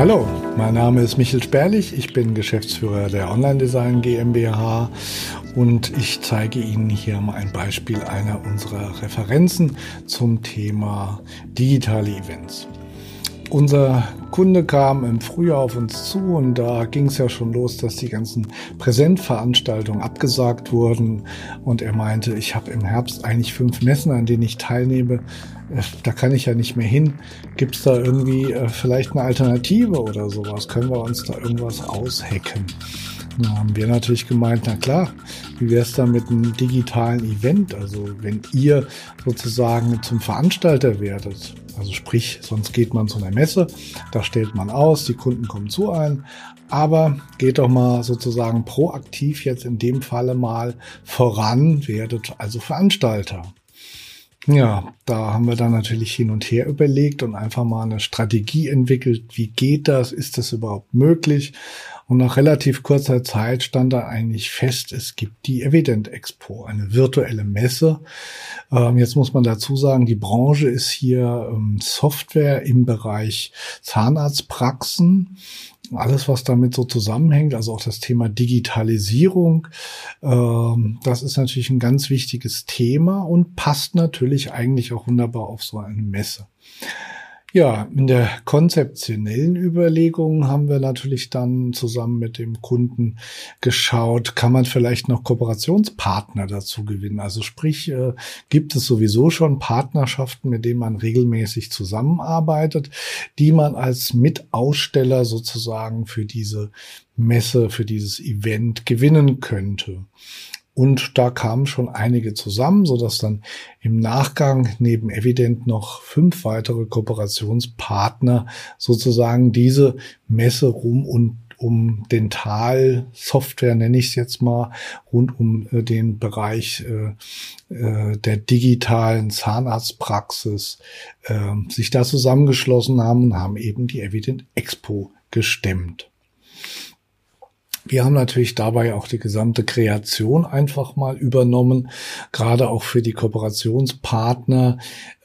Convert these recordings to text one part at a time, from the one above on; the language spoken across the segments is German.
Hallo, mein Name ist Michel Sperlich, ich bin Geschäftsführer der Online Design GmbH und ich zeige Ihnen hier mal ein Beispiel einer unserer Referenzen zum Thema digitale Events. Unser Kunde kam im Frühjahr auf uns zu und da ging es ja schon los, dass die ganzen Präsentveranstaltungen abgesagt wurden und er meinte, ich habe im Herbst eigentlich fünf Messen, an denen ich teilnehme. Äh, da kann ich ja nicht mehr hin. Gibt es da irgendwie äh, vielleicht eine Alternative oder sowas? Können wir uns da irgendwas aushacken? Da haben wir natürlich gemeint, na klar, wie wäre es da mit einem digitalen Event? Also wenn ihr sozusagen zum Veranstalter werdet, also sprich, sonst geht man zu einer Messe, da stellt man aus, die Kunden kommen zu einem, aber geht doch mal sozusagen proaktiv jetzt in dem Falle mal voran, werdet also Veranstalter. Ja, da haben wir dann natürlich hin und her überlegt und einfach mal eine Strategie entwickelt. Wie geht das? Ist das überhaupt möglich? Und nach relativ kurzer Zeit stand da eigentlich fest, es gibt die Evident Expo, eine virtuelle Messe. Ähm, jetzt muss man dazu sagen, die Branche ist hier ähm, Software im Bereich Zahnarztpraxen alles, was damit so zusammenhängt, also auch das Thema Digitalisierung, ähm, das ist natürlich ein ganz wichtiges Thema und passt natürlich eigentlich auch wunderbar auf so eine Messe. Ja, in der konzeptionellen Überlegung haben wir natürlich dann zusammen mit dem Kunden geschaut, kann man vielleicht noch Kooperationspartner dazu gewinnen? Also sprich, äh, gibt es sowieso schon Partnerschaften, mit denen man regelmäßig zusammenarbeitet, die man als Mitaussteller sozusagen für diese Messe, für dieses Event gewinnen könnte. Und da kamen schon einige zusammen, so dass dann im Nachgang neben Evident noch fünf weitere Kooperationspartner sozusagen diese Messe rum und um Dentalsoftware, nenne ich es jetzt mal, rund um äh, den Bereich äh, äh, der digitalen Zahnarztpraxis äh, sich da zusammengeschlossen haben und haben eben die Evident Expo gestemmt. Wir haben natürlich dabei auch die gesamte Kreation einfach mal übernommen, gerade auch für die Kooperationspartner,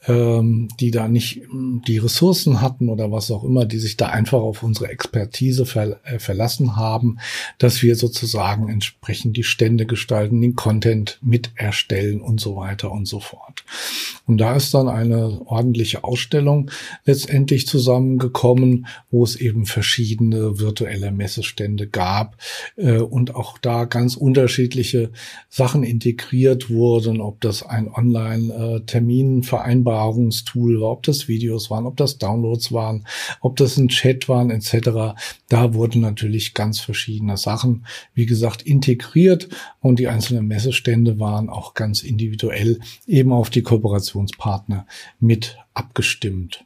ähm, die da nicht hm, die Ressourcen hatten oder was auch immer, die sich da einfach auf unsere Expertise ver äh, verlassen haben, dass wir sozusagen entsprechend die Stände gestalten, den Content mit erstellen und so weiter und so fort. Und da ist dann eine ordentliche Ausstellung letztendlich zusammengekommen, wo es eben verschiedene virtuelle Messestände gab äh, und auch da ganz unterschiedliche Sachen integriert wurden, ob das ein Online-Terminvereinbarung äh, war, ob das Videos waren, ob das Downloads waren, ob das ein Chat waren etc. Da wurden natürlich ganz verschiedene Sachen, wie gesagt, integriert und die einzelnen Messestände waren auch ganz individuell eben auf die Kooperationspartner mit abgestimmt.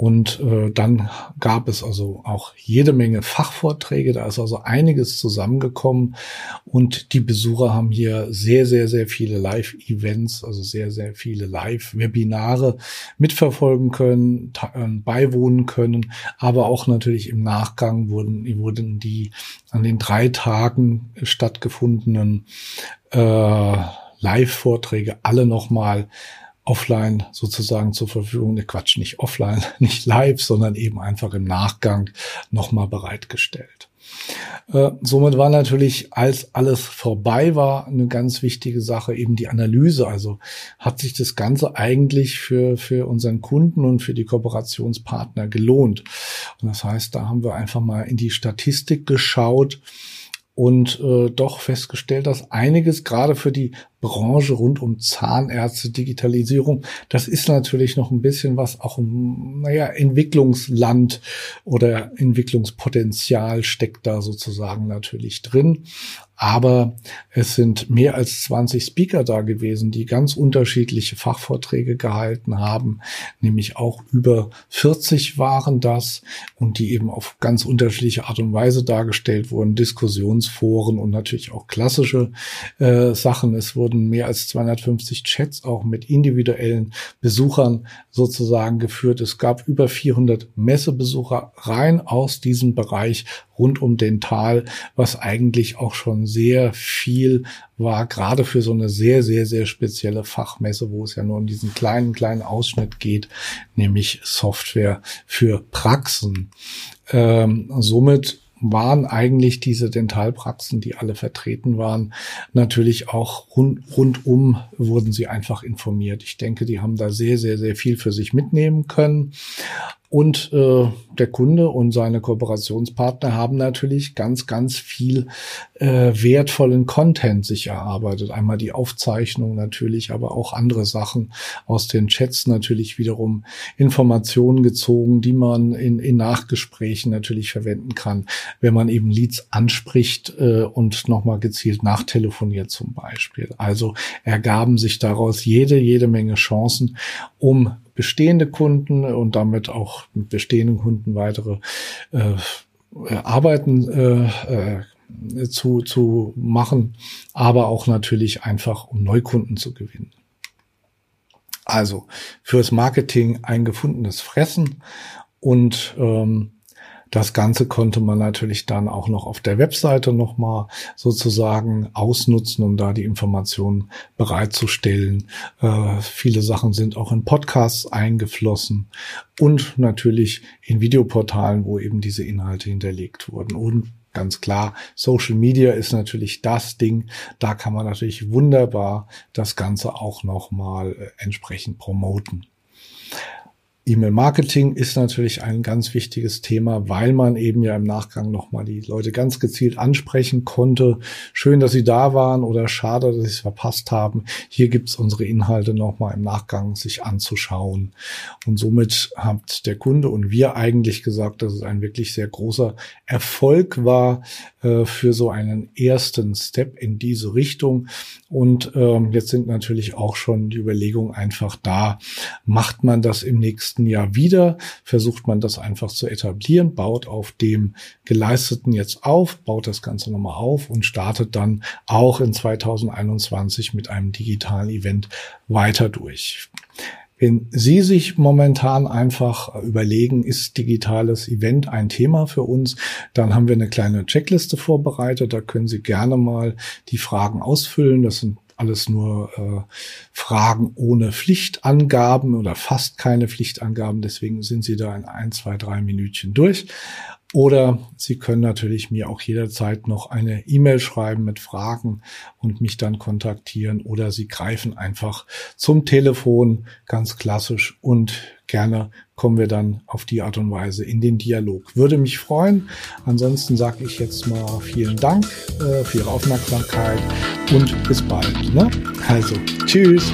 Und äh, dann gab es also auch jede Menge Fachvorträge, da ist also einiges zusammengekommen. Und die Besucher haben hier sehr, sehr, sehr viele Live-Events, also sehr, sehr viele Live-Webinare mitverfolgen können, äh, beiwohnen können, aber auch natürlich im Nachgang wurden, wurden die an den drei Tagen stattgefundenen äh, Live-Vorträge alle nochmal offline sozusagen zur Verfügung, ne Quatsch, nicht offline, nicht live, sondern eben einfach im Nachgang nochmal bereitgestellt. Äh, somit war natürlich, als alles vorbei war, eine ganz wichtige Sache eben die Analyse. Also hat sich das Ganze eigentlich für, für unseren Kunden und für die Kooperationspartner gelohnt. Und das heißt, da haben wir einfach mal in die Statistik geschaut, und äh, doch festgestellt, dass einiges gerade für die Branche rund um Zahnärzte, Digitalisierung, das ist natürlich noch ein bisschen was auch im, naja, Entwicklungsland oder Entwicklungspotenzial steckt da sozusagen natürlich drin. Aber es sind mehr als 20 Speaker da gewesen, die ganz unterschiedliche Fachvorträge gehalten haben, nämlich auch über 40 waren das und die eben auf ganz unterschiedliche Art und Weise dargestellt wurden, Diskussionsforen und natürlich auch klassische äh, Sachen. Es wurden mehr als 250 Chats auch mit individuellen Besuchern sozusagen geführt. Es gab über 400 Messebesucher rein aus diesem Bereich rund um den Tal, was eigentlich auch schon sehr viel war, gerade für so eine sehr, sehr, sehr spezielle Fachmesse, wo es ja nur um diesen kleinen, kleinen Ausschnitt geht, nämlich Software für Praxen. Ähm, somit waren eigentlich diese Dentalpraxen, die alle vertreten waren, natürlich auch rund, rundum wurden sie einfach informiert. Ich denke, die haben da sehr, sehr, sehr viel für sich mitnehmen können. Und äh, der Kunde und seine Kooperationspartner haben natürlich ganz, ganz viel äh, wertvollen Content sich erarbeitet. Einmal die Aufzeichnung natürlich, aber auch andere Sachen aus den Chats natürlich wiederum Informationen gezogen, die man in, in Nachgesprächen natürlich verwenden kann, wenn man eben Leads anspricht äh, und nochmal gezielt nachtelefoniert zum Beispiel. Also ergaben sich daraus jede, jede Menge Chancen, um bestehende Kunden und damit auch mit bestehenden Kunden weitere äh, Arbeiten äh, äh, zu, zu machen, aber auch natürlich einfach, um Neukunden zu gewinnen. Also fürs Marketing ein gefundenes Fressen und ähm, das Ganze konnte man natürlich dann auch noch auf der Webseite nochmal sozusagen ausnutzen, um da die Informationen bereitzustellen. Äh, viele Sachen sind auch in Podcasts eingeflossen und natürlich in Videoportalen, wo eben diese Inhalte hinterlegt wurden. Und ganz klar, Social Media ist natürlich das Ding. Da kann man natürlich wunderbar das Ganze auch nochmal äh, entsprechend promoten. E-Mail-Marketing ist natürlich ein ganz wichtiges Thema, weil man eben ja im Nachgang nochmal die Leute ganz gezielt ansprechen konnte. Schön, dass Sie da waren oder schade, dass Sie es verpasst haben. Hier gibt's unsere Inhalte nochmal im Nachgang sich anzuschauen. Und somit hat der Kunde und wir eigentlich gesagt, dass es ein wirklich sehr großer Erfolg war äh, für so einen ersten Step in diese Richtung. Und ähm, jetzt sind natürlich auch schon die Überlegungen einfach da, macht man das im nächsten Jahr wieder, versucht man das einfach zu etablieren, baut auf dem Geleisteten jetzt auf, baut das Ganze nochmal auf und startet dann auch in 2021 mit einem digitalen Event weiter durch. Wenn Sie sich momentan einfach überlegen, ist digitales Event ein Thema für uns, dann haben wir eine kleine Checkliste vorbereitet. Da können Sie gerne mal die Fragen ausfüllen. Das sind alles nur äh, Fragen ohne Pflichtangaben oder fast keine Pflichtangaben. Deswegen sind Sie da in ein, zwei, drei Minütchen durch. Oder Sie können natürlich mir auch jederzeit noch eine E-Mail schreiben mit Fragen und mich dann kontaktieren. Oder Sie greifen einfach zum Telefon ganz klassisch und gerne kommen wir dann auf die Art und Weise in den Dialog. Würde mich freuen. Ansonsten sage ich jetzt mal vielen Dank äh, für Ihre Aufmerksamkeit und bis bald. Ne? Also, tschüss.